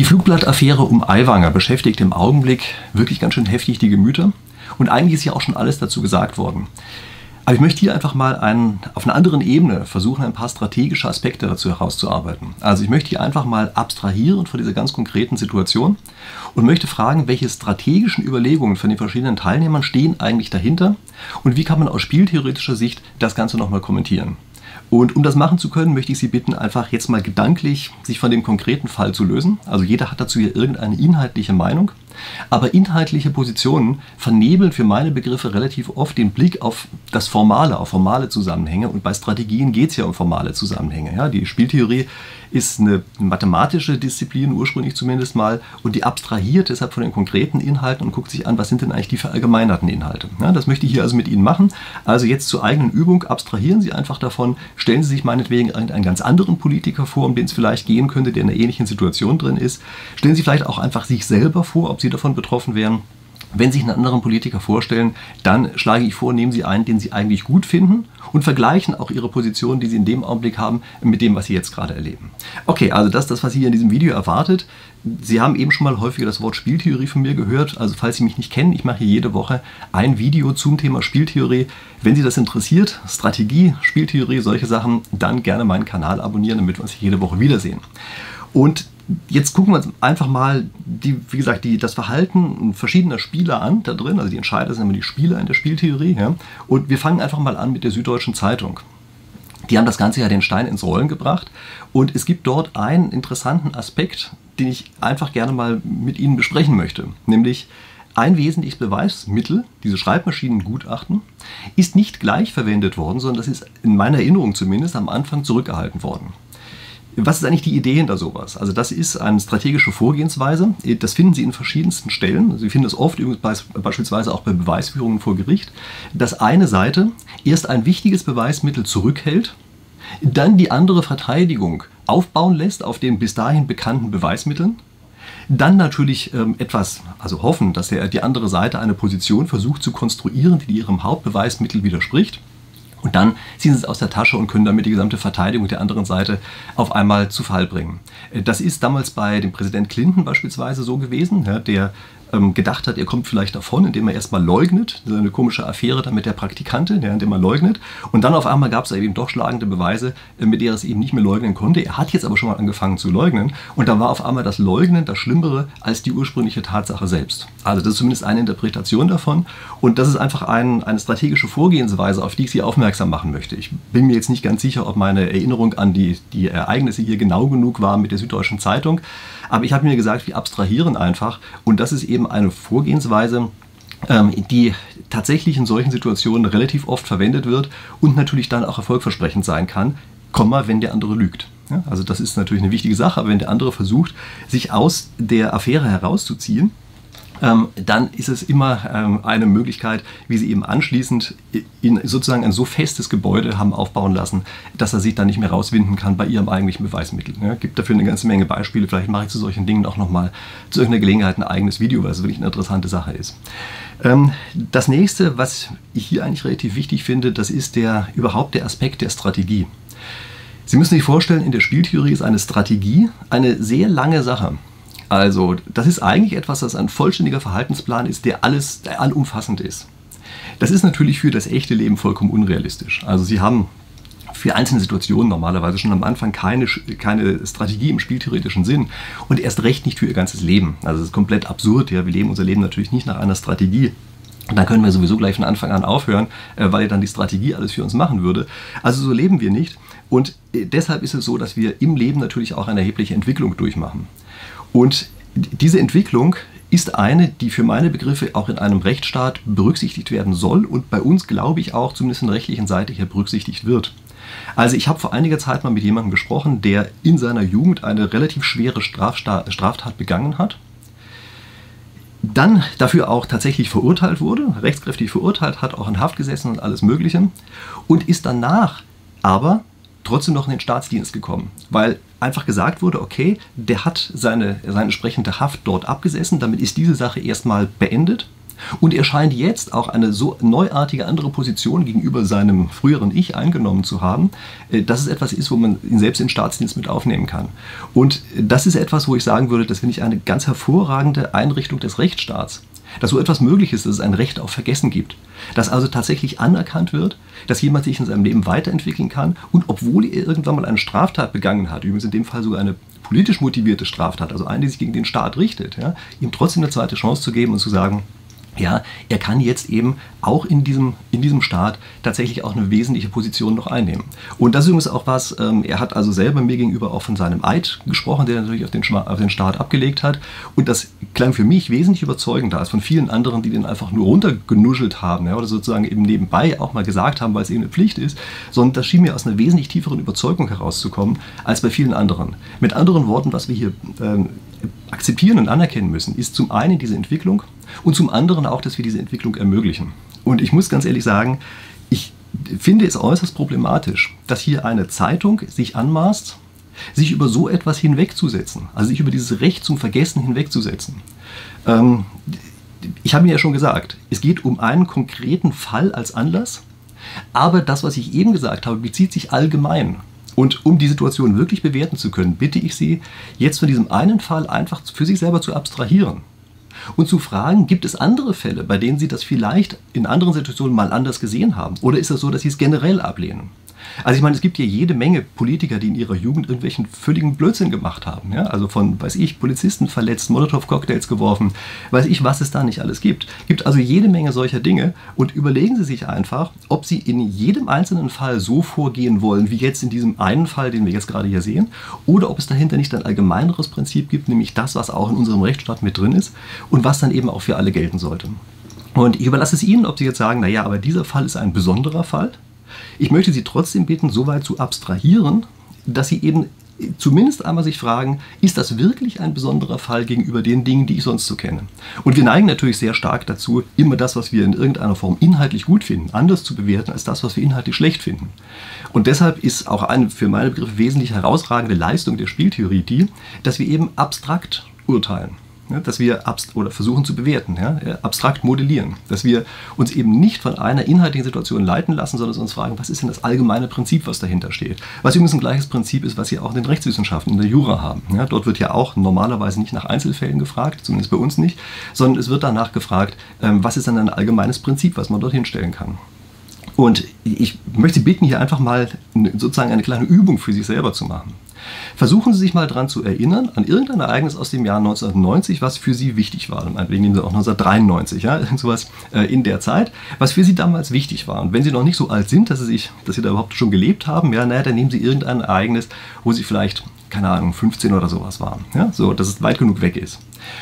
Die Flugblattaffäre um Aiwanger beschäftigt im Augenblick wirklich ganz schön heftig die Gemüter. Und eigentlich ist ja auch schon alles dazu gesagt worden. Aber ich möchte hier einfach mal einen, auf einer anderen Ebene versuchen, ein paar strategische Aspekte dazu herauszuarbeiten. Also ich möchte hier einfach mal abstrahieren von dieser ganz konkreten Situation und möchte fragen, welche strategischen Überlegungen von den verschiedenen Teilnehmern stehen eigentlich dahinter und wie kann man aus spieltheoretischer Sicht das Ganze nochmal kommentieren. Und um das machen zu können, möchte ich Sie bitten, einfach jetzt mal gedanklich sich von dem konkreten Fall zu lösen. Also jeder hat dazu hier irgendeine inhaltliche Meinung. Aber inhaltliche Positionen vernebeln für meine Begriffe relativ oft den Blick auf das Formale, auf formale Zusammenhänge. Und bei Strategien geht es ja um formale Zusammenhänge. Ja? Die Spieltheorie ist eine mathematische Disziplin, ursprünglich zumindest mal, und die abstrahiert deshalb von den konkreten Inhalten und guckt sich an, was sind denn eigentlich die verallgemeinerten Inhalte. Ja, das möchte ich hier also mit Ihnen machen. Also jetzt zur eigenen Übung, abstrahieren Sie einfach davon, stellen Sie sich meinetwegen einen ganz anderen Politiker vor, um den es vielleicht gehen könnte, der in einer ähnlichen Situation drin ist. Stellen Sie vielleicht auch einfach sich selber vor, ob Sie davon betroffen wären. Wenn Sie sich einen anderen Politiker vorstellen, dann schlage ich vor, nehmen Sie einen, den Sie eigentlich gut finden und vergleichen auch Ihre Position, die Sie in dem Augenblick haben, mit dem, was Sie jetzt gerade erleben. Okay, also das ist das, was Sie in diesem Video erwartet. Sie haben eben schon mal häufiger das Wort Spieltheorie von mir gehört. Also falls Sie mich nicht kennen, ich mache hier jede Woche ein Video zum Thema Spieltheorie. Wenn Sie das interessiert, Strategie, Spieltheorie, solche Sachen, dann gerne meinen Kanal abonnieren, damit wir uns jede Woche wiedersehen. Und jetzt gucken wir uns einfach mal, die, wie gesagt, die, das Verhalten verschiedener Spieler an da drin. Also die Entscheider sind immer die Spieler in der Spieltheorie. Ja? Und wir fangen einfach mal an mit der Süddeutschen Zeitung. Die haben das Ganze ja den Stein ins Rollen gebracht. Und es gibt dort einen interessanten Aspekt, den ich einfach gerne mal mit Ihnen besprechen möchte. Nämlich ein wesentliches Beweismittel, diese Schreibmaschinengutachten, ist nicht gleich verwendet worden, sondern das ist in meiner Erinnerung zumindest am Anfang zurückgehalten worden. Was ist eigentlich die Idee hinter sowas? Also das ist eine strategische Vorgehensweise. Das finden Sie in verschiedensten Stellen. Sie finden es oft beispielsweise auch bei Beweisführungen vor Gericht, dass eine Seite erst ein wichtiges Beweismittel zurückhält, dann die andere Verteidigung aufbauen lässt auf den bis dahin bekannten Beweismitteln, dann natürlich ähm, etwas, also hoffen, dass die andere Seite eine Position versucht zu konstruieren, die ihrem Hauptbeweismittel widerspricht. Und dann ziehen sie es aus der Tasche und können damit die gesamte Verteidigung der anderen Seite auf einmal zu Fall bringen. Äh, das ist damals bei dem Präsident Clinton beispielsweise so gewesen, der ähm, gedacht hat, er kommt vielleicht davon, indem er erstmal leugnet. Eine komische Affäre dann mit der Praktikantin, ja, indem er leugnet. Und dann auf einmal gab es eben doch schlagende Beweise, äh, mit der er es eben nicht mehr leugnen konnte. Er hat jetzt aber schon mal angefangen zu leugnen. Und da war auf einmal das Leugnen das Schlimmere als die ursprüngliche Tatsache selbst. Also das ist zumindest eine Interpretation davon. Und das ist einfach ein, eine strategische Vorgehensweise, auf die ich Sie aufmerksam machen möchte. Ich bin mir jetzt nicht ganz sicher, ob meine Erinnerung an die, die Ereignisse hier genau genug war mit der Süddeutschen Zeitung. Aber ich habe mir gesagt, wir abstrahieren einfach. Und das ist eben eine Vorgehensweise, ähm, die tatsächlich in solchen Situationen relativ oft verwendet wird und natürlich dann auch erfolgversprechend sein kann, Komma, wenn der andere lügt. Also das ist natürlich eine wichtige Sache, aber wenn der andere versucht, sich aus der Affäre herauszuziehen, dann ist es immer ähm, eine Möglichkeit, wie sie eben anschließend in sozusagen ein so festes Gebäude haben aufbauen lassen, dass er sich dann nicht mehr rauswinden kann bei ihrem eigentlichen Beweismittel. Ja, gibt dafür eine ganze Menge Beispiele. Vielleicht mache ich zu solchen Dingen auch nochmal zu irgendeiner Gelegenheit ein eigenes Video, weil es wirklich eine interessante Sache ist. Ähm, das nächste, was ich hier eigentlich relativ wichtig finde, das ist der überhaupt der Aspekt der Strategie. Sie müssen sich vorstellen, in der Spieltheorie ist eine Strategie eine sehr lange Sache. Also, das ist eigentlich etwas, das ein vollständiger Verhaltensplan ist, der alles, der allumfassend ist. Das ist natürlich für das echte Leben vollkommen unrealistisch. Also, Sie haben für einzelne Situationen normalerweise schon am Anfang keine, keine Strategie im spieltheoretischen Sinn und erst recht nicht für ihr ganzes Leben. Also, es ist komplett absurd. Ja, wir leben unser Leben natürlich nicht nach einer Strategie. Und dann können wir sowieso gleich von Anfang an aufhören, äh, weil dann die Strategie alles für uns machen würde. Also so leben wir nicht. Und äh, deshalb ist es so, dass wir im Leben natürlich auch eine erhebliche Entwicklung durchmachen. Und diese Entwicklung ist eine, die für meine Begriffe auch in einem Rechtsstaat berücksichtigt werden soll und bei uns, glaube ich, auch zumindest in der rechtlichen Seite hier berücksichtigt wird. Also ich habe vor einiger Zeit mal mit jemandem gesprochen, der in seiner Jugend eine relativ schwere Straftat begangen hat, dann dafür auch tatsächlich verurteilt wurde, rechtskräftig verurteilt hat, auch in Haft gesessen und alles Mögliche und ist danach aber trotzdem noch in den Staatsdienst gekommen, weil einfach gesagt wurde, okay, der hat seine, seine entsprechende Haft dort abgesessen, damit ist diese Sache erstmal beendet. Und er scheint jetzt auch eine so neuartige andere Position gegenüber seinem früheren Ich eingenommen zu haben, äh, dass es etwas ist, wo man ihn selbst in Staatsdienst mit aufnehmen kann. Und das ist etwas, wo ich sagen würde, das finde ich eine ganz hervorragende Einrichtung des Rechtsstaats dass so etwas möglich ist, dass es ein Recht auf Vergessen gibt. Dass also tatsächlich anerkannt wird, dass jemand sich in seinem Leben weiterentwickeln kann und obwohl er irgendwann mal eine Straftat begangen hat, übrigens in dem Fall sogar eine politisch motivierte Straftat, also eine, die sich gegen den Staat richtet, ja, ihm trotzdem eine zweite Chance zu geben und zu sagen, ja, er kann jetzt eben auch in diesem, in diesem Staat tatsächlich auch eine wesentliche Position noch einnehmen. Und das ist übrigens auch was, ähm, er hat also selber mir gegenüber auch von seinem Eid gesprochen, der natürlich auf den, auf den Staat abgelegt hat. Und das klang für mich wesentlich überzeugender als von vielen anderen, die den einfach nur runtergenuschelt haben ja, oder sozusagen eben nebenbei auch mal gesagt haben, weil es eben eine Pflicht ist, sondern das schien mir aus einer wesentlich tieferen Überzeugung herauszukommen als bei vielen anderen. Mit anderen Worten, was wir hier ähm, akzeptieren und anerkennen müssen, ist zum einen diese Entwicklung und zum anderen auch, dass wir diese Entwicklung ermöglichen. Und ich muss ganz ehrlich sagen, ich finde es äußerst problematisch, dass hier eine Zeitung sich anmaßt, sich über so etwas hinwegzusetzen, also sich über dieses Recht zum Vergessen hinwegzusetzen. Ähm, ich habe mir ja schon gesagt, es geht um einen konkreten Fall als Anlass, aber das, was ich eben gesagt habe, bezieht sich allgemein. Und um die Situation wirklich bewerten zu können, bitte ich Sie, jetzt von diesem einen Fall einfach für sich selber zu abstrahieren und zu fragen, gibt es andere Fälle, bei denen Sie das vielleicht in anderen Situationen mal anders gesehen haben? Oder ist es so, dass Sie es generell ablehnen? Also ich meine, es gibt hier jede Menge Politiker, die in ihrer Jugend irgendwelchen völligen Blödsinn gemacht haben. Ja? Also von, weiß ich, Polizisten verletzt, Molotow-Cocktails geworfen, weiß ich, was es da nicht alles gibt. Es gibt also jede Menge solcher Dinge und überlegen Sie sich einfach, ob Sie in jedem einzelnen Fall so vorgehen wollen, wie jetzt in diesem einen Fall, den wir jetzt gerade hier sehen, oder ob es dahinter nicht ein allgemeineres Prinzip gibt, nämlich das, was auch in unserem Rechtsstaat mit drin ist und was dann eben auch für alle gelten sollte. Und ich überlasse es Ihnen, ob Sie jetzt sagen, naja, aber dieser Fall ist ein besonderer Fall ich möchte Sie trotzdem bitten, so weit zu abstrahieren, dass Sie eben zumindest einmal sich fragen, ist das wirklich ein besonderer Fall gegenüber den Dingen, die ich sonst so kenne? Und wir neigen natürlich sehr stark dazu, immer das, was wir in irgendeiner Form inhaltlich gut finden, anders zu bewerten als das, was wir inhaltlich schlecht finden. Und deshalb ist auch eine für meine Begriffe wesentlich herausragende Leistung der Spieltheorie die, dass wir eben abstrakt urteilen ja, dass wir oder versuchen zu bewerten, ja, abstrakt modellieren, dass wir uns eben nicht von einer inhaltlichen Situation leiten lassen, sondern uns fragen, was ist denn das allgemeine Prinzip, was dahinter steht. Was übrigens ein gleiches Prinzip ist, was wir auch in den Rechtswissenschaften, in der Jura haben. Ja, dort wird ja auch normalerweise nicht nach Einzelfällen gefragt, zumindest bei uns nicht, sondern es wird danach gefragt, ähm, was ist denn ein allgemeines Prinzip, was man dorthin stellen kann. Und ich möchte Sie bitten, hier einfach mal sozusagen eine kleine Übung für sich selber zu machen. Versuchen Sie sich mal daran zu erinnern, an irgendein Ereignis aus dem Jahr 1990, was für Sie wichtig war. Meinetwegen nehmen Sie auch 1993, ja, sowas äh, in der Zeit, was für Sie damals wichtig war. Und wenn Sie noch nicht so alt sind, dass Sie, sich, dass Sie da überhaupt schon gelebt haben, ja, naja, dann nehmen Sie irgendein Ereignis, wo Sie vielleicht keine Ahnung, 15 oder sowas waren. Ja? So, dass es weit genug weg ist.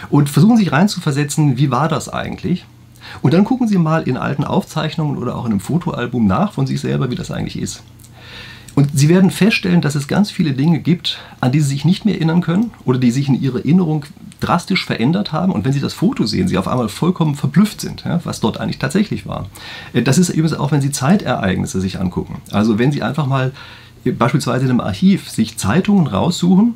Und versuchen Sie sich reinzuversetzen, wie war das eigentlich? Und dann gucken Sie mal in alten Aufzeichnungen oder auch in einem Fotoalbum nach von sich selber, wie das eigentlich ist. Und Sie werden feststellen, dass es ganz viele Dinge gibt, an die Sie sich nicht mehr erinnern können oder die sich in Ihrer Erinnerung drastisch verändert haben. Und wenn Sie das Foto sehen, Sie auf einmal vollkommen verblüfft sind, was dort eigentlich tatsächlich war. Äh, das ist übrigens auch, wenn Sie Zeitereignisse sich angucken. Also wenn Sie einfach mal äh, beispielsweise in einem Archiv sich Zeitungen raussuchen,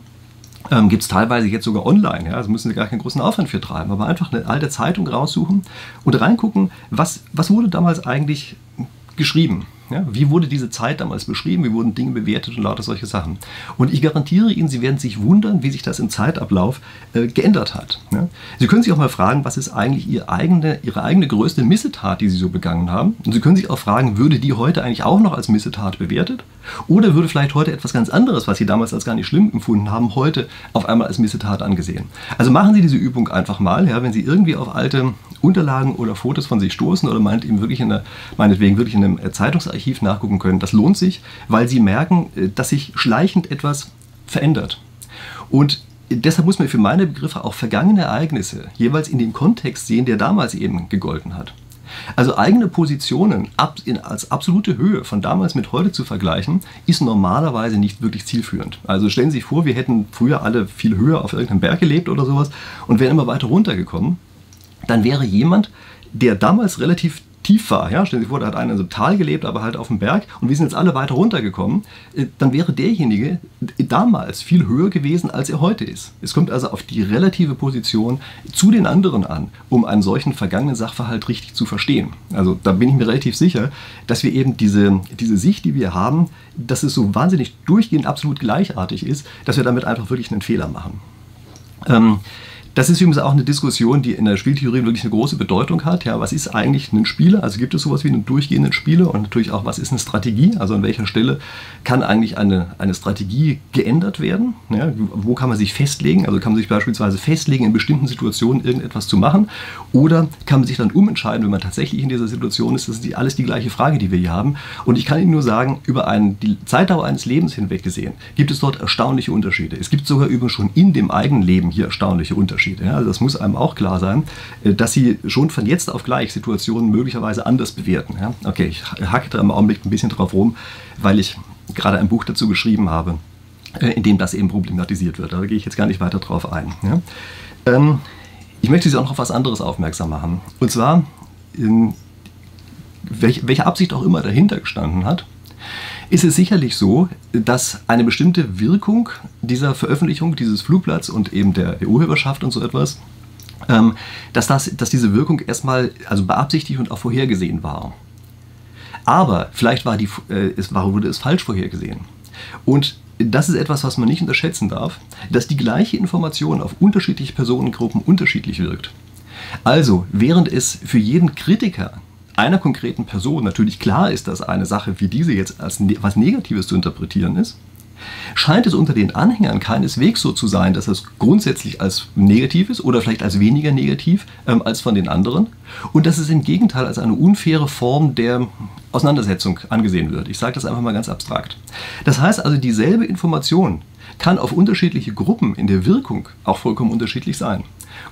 ähm, gibt es teilweise jetzt sogar online. Ja? Also müssen Sie gar keinen großen Aufwand für treiben, aber einfach eine alte Zeitung raussuchen und reingucken, was, was wurde damals eigentlich geschrieben. Ja, wie wurde diese Zeit damals beschrieben? Wie wurden Dinge bewertet und lauter solche Sachen? Und ich garantiere Ihnen, Sie werden sich wundern, wie sich das im Zeitablauf äh, geändert hat. Ja? Sie können sich auch mal fragen, was ist eigentlich Ihre eigene, Ihre eigene größte Missetat, die Sie so begangen haben? Und Sie können sich auch fragen, würde die heute eigentlich auch noch als Missetat bewertet? Oder würde vielleicht heute etwas ganz anderes, was Sie damals als gar nicht schlimm empfunden haben, heute auf einmal als Missetat angesehen? Also machen Sie diese Übung einfach mal, ja, wenn Sie irgendwie auf alte Unterlagen oder Fotos von sich stoßen oder meint eben wirklich in der, meinetwegen wirklich in einem Zeitungsarchiv nachgucken können. Das lohnt sich, weil Sie merken, äh, dass sich schleichend etwas verändert. Und deshalb muss man für meine Begriffe auch vergangene Ereignisse jeweils in dem Kontext sehen, der damals eben gegolten hat. Also eigene Positionen als absolute Höhe von damals mit heute zu vergleichen, ist normalerweise nicht wirklich zielführend. Also stellen Sie sich vor, wir hätten früher alle viel höher auf irgendeinem Berg gelebt oder sowas und wären immer weiter runtergekommen dann wäre jemand, der damals relativ tief war, ja, stellen Sie sich vor, da hat einer in so einem Tal gelebt, aber halt auf dem Berg und wir sind jetzt alle weiter runtergekommen, äh, dann wäre derjenige damals viel höher gewesen, als er heute ist. Es kommt also auf die relative Position zu den anderen an, um einen solchen vergangenen Sachverhalt richtig zu verstehen. Also da bin ich mir relativ sicher, dass wir eben diese, diese Sicht, die wir haben, dass es so wahnsinnig durchgehend absolut gleichartig ist, dass wir damit einfach wirklich einen Fehler machen. Ähm, das ist übrigens auch eine Diskussion, die in der Spieltheorie wirklich eine große Bedeutung hat. Ja, was ist eigentlich ein Spieler? Also gibt es sowas wie einen durchgehenden Spieler und natürlich auch, was ist eine Strategie? Also an welcher Stelle kann eigentlich eine, eine Strategie geändert werden? Ja, wo kann man sich festlegen? Also kann man sich beispielsweise festlegen, in bestimmten Situationen irgendetwas zu machen oder kann man sich dann umentscheiden, wenn man tatsächlich in dieser Situation ist? Das ist alles die gleiche Frage, die wir hier haben. Und ich kann Ihnen nur sagen, über einen, die Zeitdauer eines Lebens hinweg gesehen, gibt es dort erstaunliche Unterschiede. Es gibt sogar übrigens schon in dem eigenen Leben hier erstaunliche Unterschiede. Unterschiede. Ja? Also das muss einem auch klar sein, äh, dass sie schon von jetzt auf gleich Situationen möglicherweise anders bewerten. Ja? Okay, ich hacke da im Augenblick ein bisschen drauf rum, weil ich gerade ein Buch dazu geschrieben habe, äh, in dem das eben problematisiert wird. Da gehe ich jetzt gar nicht weiter drauf ein. Ja? Ähm, ich möchte Sie auch noch auf was anderes aufmerksam machen. Und zwar, welche, welche Absicht auch immer dahinter gestanden hat, ist es sicherlich so, dass eine bestimmte Wirkung dieser Veröffentlichung dieses Flugblatts und eben der, Urheberschaft und so etwas, ähm, dass, das, dass diese Wirkung erstmal also beabsichtigt und auch vorhergesehen war. Aber vielleicht war die, äh, es wurde es falsch vorhergesehen. Und das ist etwas, was man nicht unterschätzen darf, dass die gleiche Information auf unterschiedliche Personengruppen unterschiedlich wirkt. Also, während es für jeden Kritiker einer konkreten Person natürlich klar ist, dass eine Sache wie diese jetzt als ne was Negatives zu interpretieren ist, scheint es unter den Anhängern keineswegs so zu sein, dass es grundsätzlich als negativ ist oder vielleicht als weniger negativ ähm, als von den anderen und dass es im Gegenteil als eine unfaire Form der Auseinandersetzung angesehen wird. Ich sage das einfach mal ganz abstrakt. Das heißt also, dieselbe Information kann auf unterschiedliche Gruppen in der Wirkung auch vollkommen unterschiedlich sein.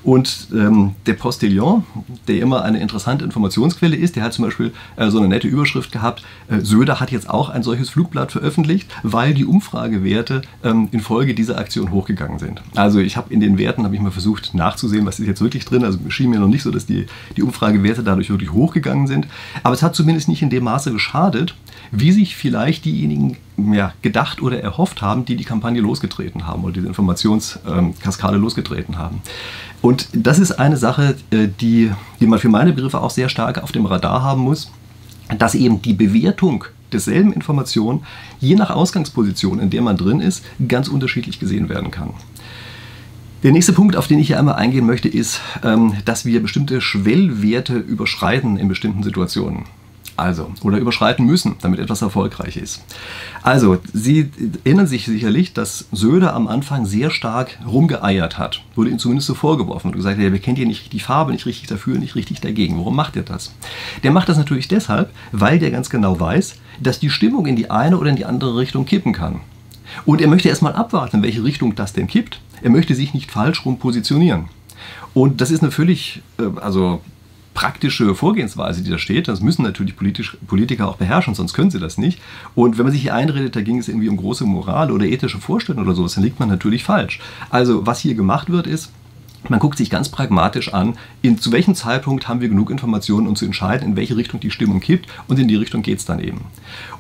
Und ähm, der Postillon, der immer eine interessante Informationsquelle ist, der hat zum Beispiel äh, so eine nette Überschrift gehabt, äh, Söder hat jetzt auch ein solches Flugblatt veröffentlicht, weil die Umfragewerte ähm, infolge dieser Aktion hochgegangen sind. Also ich habe in den Werten, habe ich mal versucht nachzusehen, was ist jetzt wirklich drin. Also schien mir noch nicht so, dass die, die Umfragewerte dadurch wirklich hochgegangen sind. Aber es hat zumindest nicht in dem Maße geschadet, wie sich vielleicht diejenigen ja, gedacht oder erhofft haben, die die Kampagne losgetreten haben oder diese Informationskaskade losgetreten haben. Und das ist eine Sache, äh, die, die man für meine Begriffe auch sehr stark auf dem Radar haben muss, dass eben die Bewertung derselben Information, je nach Ausgangsposition, in der man drin ist, ganz unterschiedlich gesehen werden kann. Der nächste Punkt, auf den ich hier einmal eingehen möchte, ist, ähm, dass wir bestimmte Schwellwerte überschreiten in bestimmten Situationen. Also, oder überschreiten müssen, damit etwas erfolgreich ist. Also, Sie erinnern sich sicherlich, dass Söder am Anfang sehr stark rumgeeiert hat. Wurde ihm zumindest so vorgeworfen und gesagt, er kennt hier nicht die Farbe, nicht richtig dafür, nicht richtig dagegen. Warum macht er das? Der macht das natürlich deshalb, weil der ganz genau weiß, dass die Stimmung in die eine oder in die andere Richtung kippen kann. Und er möchte erstmal abwarten, in welche Richtung das denn kippt. Er möchte sich nicht falsch rum positionieren. Und das ist eine völlig, äh, also praktische Vorgehensweise, die da steht. Das müssen natürlich politisch, Politiker auch beherrschen, sonst können sie das nicht. Und wenn man sich hier einredet, da ging es irgendwie um große Moral oder ethische Vorstellungen oder sowas, dann liegt man natürlich falsch. Also was hier gemacht wird, ist, man guckt sich ganz pragmatisch an, in, zu welchem Zeitpunkt haben wir genug Informationen, um zu entscheiden, in welche Richtung die Stimmung kippt und in die Richtung geht es dann eben.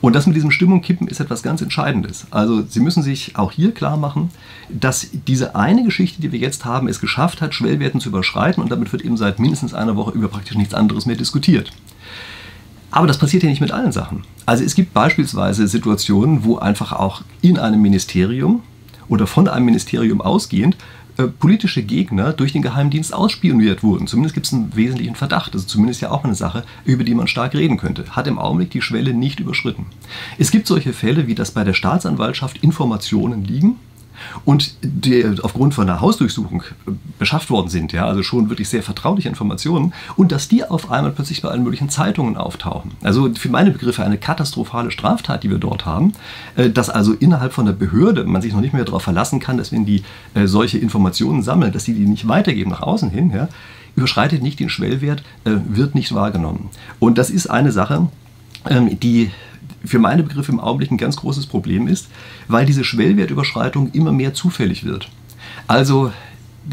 Und das mit diesem Stimmung kippen ist etwas ganz Entscheidendes. Also Sie müssen sich auch hier klar machen, dass diese eine Geschichte, die wir jetzt haben, es geschafft hat, Schwellwerten zu überschreiten und damit wird eben seit mindestens einer Woche über praktisch nichts anderes mehr diskutiert. Aber das passiert ja nicht mit allen Sachen. Also es gibt beispielsweise Situationen, wo einfach auch in einem Ministerium oder von einem Ministerium ausgehend äh, politische Gegner durch den Geheimdienst ausspioniert wurden. Zumindest gibt es einen wesentlichen Verdacht. Ist zumindest ja auch eine Sache, über die man stark reden könnte. Hat im Augenblick die Schwelle nicht überschritten. Es gibt solche Fälle, wie das bei der Staatsanwaltschaft Informationen liegen, und die aufgrund von einer Hausdurchsuchung äh, beschafft worden sind, ja, also schon wirklich sehr vertrauliche Informationen, und dass die auf einmal plötzlich bei allen möglichen Zeitungen auftauchen. Also für meine Begriffe eine katastrophale Straftat, die wir dort haben, äh, dass also innerhalb von der Behörde man sich noch nicht mehr darauf verlassen kann, dass wenn die äh, solche Informationen sammeln, dass sie die nicht weitergeben nach außen hin, ja, überschreitet nicht den Schwellwert, wird nicht wahrgenommen. Und das ist eine Sache, ähm, die für meine Begriffe im Augenblick ein ganz großes Problem ist, weil diese Schwellwertüberschreitung immer mehr zufällig wird. Also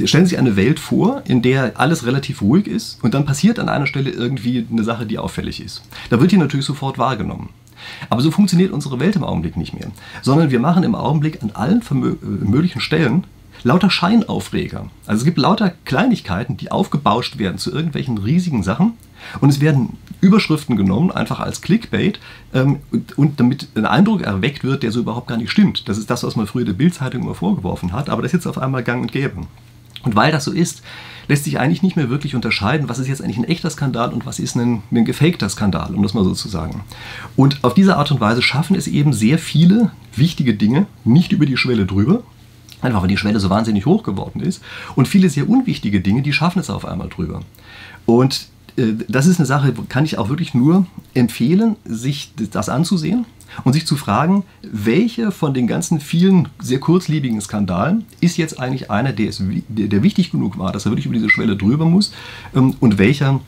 stellen Sie sich eine Welt vor, in der alles relativ ruhig ist und dann passiert an einer Stelle irgendwie eine Sache, die auffällig ist. Da wird die natürlich sofort wahrgenommen. Aber so funktioniert unsere Welt im Augenblick nicht mehr, sondern wir machen im Augenblick an allen äh, möglichen Stellen lauter Scheinaufreger. Also es gibt lauter Kleinigkeiten, die aufgebauscht werden zu irgendwelchen riesigen Sachen und es werden Überschriften genommen, einfach als Clickbait ähm, und, und, damit ein Eindruck erweckt wird, der so überhaupt gar nicht stimmt. Das ist das, was man früher der Bildzeitung immer vorgeworfen hat, aber das ist jetzt auf einmal gang und gäbe. Und weil das so ist, lässt sich eigentlich nicht mehr wirklich unterscheiden, was ist jetzt eigentlich ein echter Skandal und was ist ein, ein gefakter Skandal, um das mal so zu sagen. Und auf diese Art und Weise schaffen es eben sehr viele wichtige Dinge nicht über die Schwelle drüber, Einfach weil die Schwelle so wahnsinnig hoch geworden ist. Und viele sehr unwichtige Dinge, die schaffen es auf einmal drüber. Und äh, das ist eine Sache, kann ich auch wirklich nur empfehlen, sich das anzusehen und sich zu fragen, welche von den ganzen vielen sehr kurzlebigen Skandalen ist jetzt eigentlich einer, der, ist, der wichtig genug war, dass er wirklich über diese Schwelle drüber muss ähm, und welcher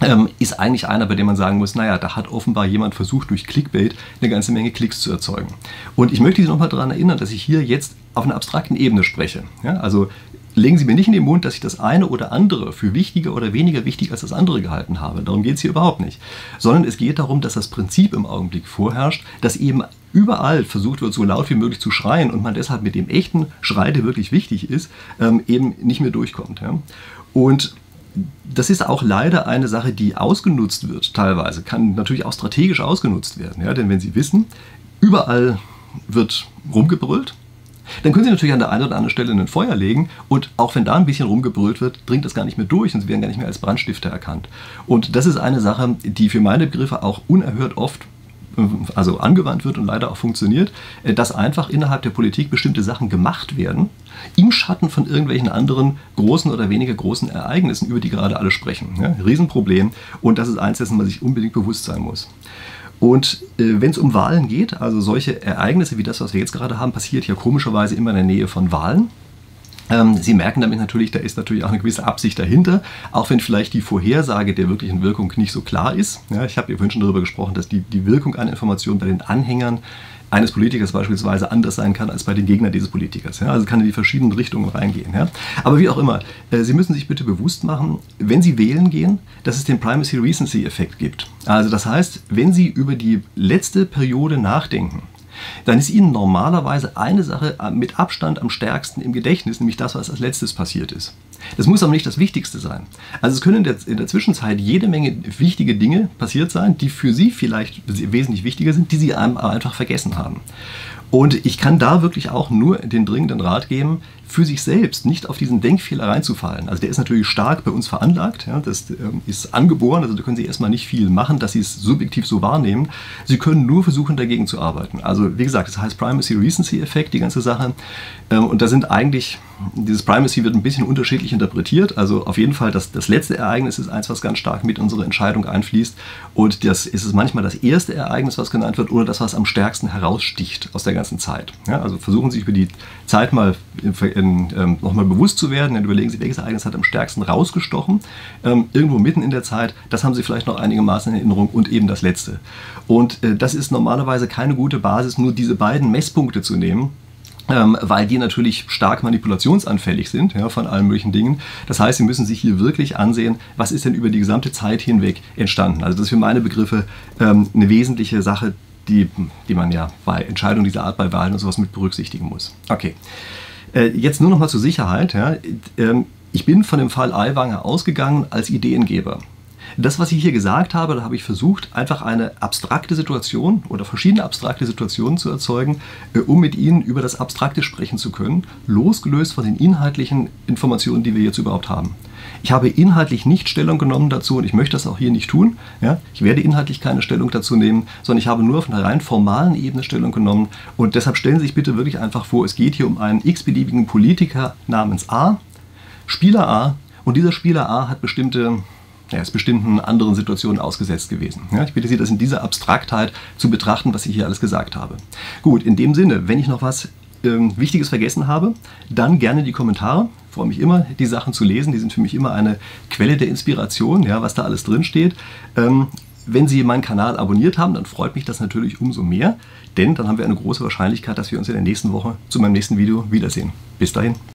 ähm, ist eigentlich einer, bei dem man sagen muss, naja, da hat offenbar jemand versucht, durch Clickbait eine ganze Menge Klicks zu erzeugen. Und ich möchte Sie nochmal daran erinnern, dass ich hier jetzt auf einer abstrakten Ebene spreche. Ja, also legen Sie mir nicht in den Mund, dass ich das eine oder andere für wichtiger oder weniger wichtig als das andere gehalten habe. Darum geht es hier überhaupt nicht. Sondern es geht darum, dass das Prinzip im Augenblick vorherrscht, dass eben überall versucht wird, so laut wie möglich zu schreien und man deshalb mit dem echten Schrei, der wirklich wichtig ist, ähm, eben nicht mehr durchkommt. Ja. Und das ist auch leider eine Sache, die ausgenutzt wird teilweise, kann natürlich auch strategisch ausgenutzt werden. Ja? Denn wenn Sie wissen, überall wird rumgebrüllt, dann können Sie natürlich an der einen oder anderen Stelle ein Feuer legen und auch wenn da ein bisschen rumgebrüllt wird, dringt das gar nicht mehr durch und Sie werden gar nicht mehr als Brandstifter erkannt. Und das ist eine Sache, die für meine Begriffe auch unerhört oft also angewandt wird und leider auch funktioniert, äh, dass einfach innerhalb der Politik bestimmte Sachen gemacht werden, im Schatten von irgendwelchen anderen großen oder weniger großen Ereignissen, über die gerade alle sprechen. Ja, Riesenproblem und das ist eins dessen, was sich unbedingt bewusst sein muss. Und äh, wenn es um Wahlen geht, also solche Ereignisse wie das, was wir jetzt gerade haben, passiert ja komischerweise immer in der Nähe von Wahlen. Ähm, Sie merken damit natürlich, da ist natürlich auch eine gewisse Absicht dahinter, auch wenn vielleicht die Vorhersage der wirklichen Wirkung nicht so klar ist. Ja, ich habe ja vorhin schon darüber gesprochen, dass die, die Wirkung einer Information bei den Anhängern eines Politikers beispielsweise anders sein kann als bei den Gegnern dieses Politikers. Ja? Also kann in die verschiedenen Richtungen reingehen. Ja? Aber wie auch immer, äh, Sie müssen sich bitte bewusst machen, wenn Sie wählen gehen, dass es den Primacy Recency Effekt gibt. Also das heißt, wenn Sie über die letzte Periode nachdenken, dann ist Ihnen normalerweise eine Sache mit Abstand am stärksten im Gedächtnis, nämlich das, was als letztes passiert ist. Das muss aber nicht das Wichtigste sein. Also es können in der, in der, Zwischenzeit jede Menge wichtige Dinge passiert sein, die für Sie vielleicht wesentlich wichtiger sind, die Sie einfach vergessen haben. Und ich kann da wirklich auch nur den dringenden Rat geben, für sich selbst nicht auf diesen Denkfehler reinzufallen. Also der ist natürlich stark bei uns veranlagt, ja, das ähm, ist angeboren, also da können Sie erstmal nicht viel machen, dass Sie es subjektiv so wahrnehmen. Sie können nur versuchen, dagegen zu arbeiten. Also wie gesagt, das heißt Primacy Recency Effekt, die ganze Sache. Ähm, und da sind eigentlich, dieses Primacy wird ein bisschen unterschiedlich interpretiert. Also auf jeden Fall, das, das letzte Ereignis ist eins, was ganz stark mit unserer Entscheidung einfließt. Und das ist es manchmal das erste Ereignis, was genannt wird, oder das, was am stärksten heraussticht aus der ganzen Zeit. Ja, also versuchen Sie sich über die Zeit mal ähm, nochmal bewusst zu werden. Dann überlegen Sie, welches Ereignis hat am stärksten rausgestochen. Ähm, irgendwo mitten in der Zeit, das haben Sie vielleicht noch einigermaßen in Erinnerung und eben das letzte. Und äh, das ist normalerweise keine gute Basis, nur diese beiden Messpunkte zu nehmen ähm, weil die natürlich stark manipulationsanfällig sind ja, von allen möglichen Dingen. Das heißt, Sie müssen sich hier wirklich ansehen, was ist denn über die gesamte Zeit hinweg entstanden. Also das ist für meine Begriffe ähm, eine wesentliche Sache, die, die man ja bei Entscheidungen dieser Art bei Wahlen und sowas mit berücksichtigen muss. Okay. Äh, jetzt nur noch mal zur Sicherheit. Ja. Ähm, ich bin von dem Fall Aiwanger ausgegangen als Ideengeber. Das, was ich hier gesagt habe, da habe ich versucht, einfach eine abstrakte Situation oder verschiedene abstrakte Situationen zu erzeugen, äh, um mit Ihnen über das Abstrakte sprechen zu können, losgelöst von den inhaltlichen Informationen, die wir jetzt überhaupt haben. Ich habe inhaltlich nicht Stellung genommen dazu und ich möchte das auch hier nicht tun. Ja? Ich werde inhaltlich keine Stellung dazu nehmen, sondern ich habe nur auf einer rein formalen Ebene Stellung genommen. Und deshalb stellen Sie sich bitte wirklich einfach vor, es geht hier um einen x-beliebigen Politiker namens A, Spieler A, und dieser Spieler A hat bestimmte er ist bestimmten anderen Situationen ausgesetzt gewesen. Ja, ich bitte Sie, das in dieser Abstraktheit zu betrachten, was ich hier alles gesagt habe. Gut, in dem Sinne, wenn ich noch was ähm, Wichtiges vergessen habe, dann gerne die Kommentare. Ich freue mich immer, die Sachen zu lesen. Die sind für mich immer eine Quelle der Inspiration, ja, was da alles drin steht. Ähm, wenn Sie meinen Kanal abonniert haben, dann freut mich das natürlich umso mehr, denn dann haben wir eine große Wahrscheinlichkeit, dass wir uns in der nächsten Woche zu meinem nächsten Video wiedersehen. Bis dahin.